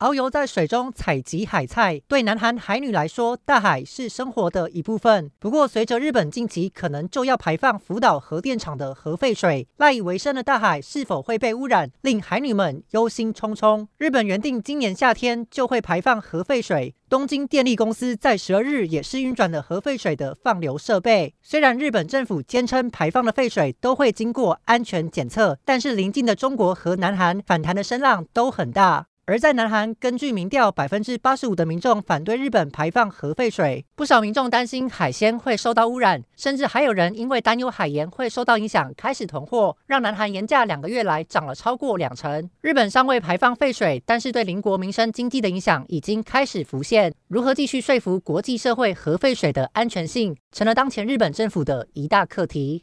遨游在水中采集海菜，对南韩海女来说，大海是生活的一部分。不过，随着日本近期可能就要排放福岛核电厂的核废水，赖以为生的大海是否会被污染，令海女们忧心忡忡。日本原定今年夏天就会排放核废水，东京电力公司在十二日也是运转了核废水的放流设备。虽然日本政府坚称排放的废水都会经过安全检测，但是邻近的中国和南韩反弹的声浪都很大。而在南韩，根据民调，百分之八十五的民众反对日本排放核废水。不少民众担心海鲜会受到污染，甚至还有人因为担忧海盐会受到影响，开始囤货，让南韩盐价两个月来涨了超过两成。日本尚未排放废水，但是对邻国民生经济的影响已经开始浮现。如何继续说服国际社会核废水的安全性，成了当前日本政府的一大课题。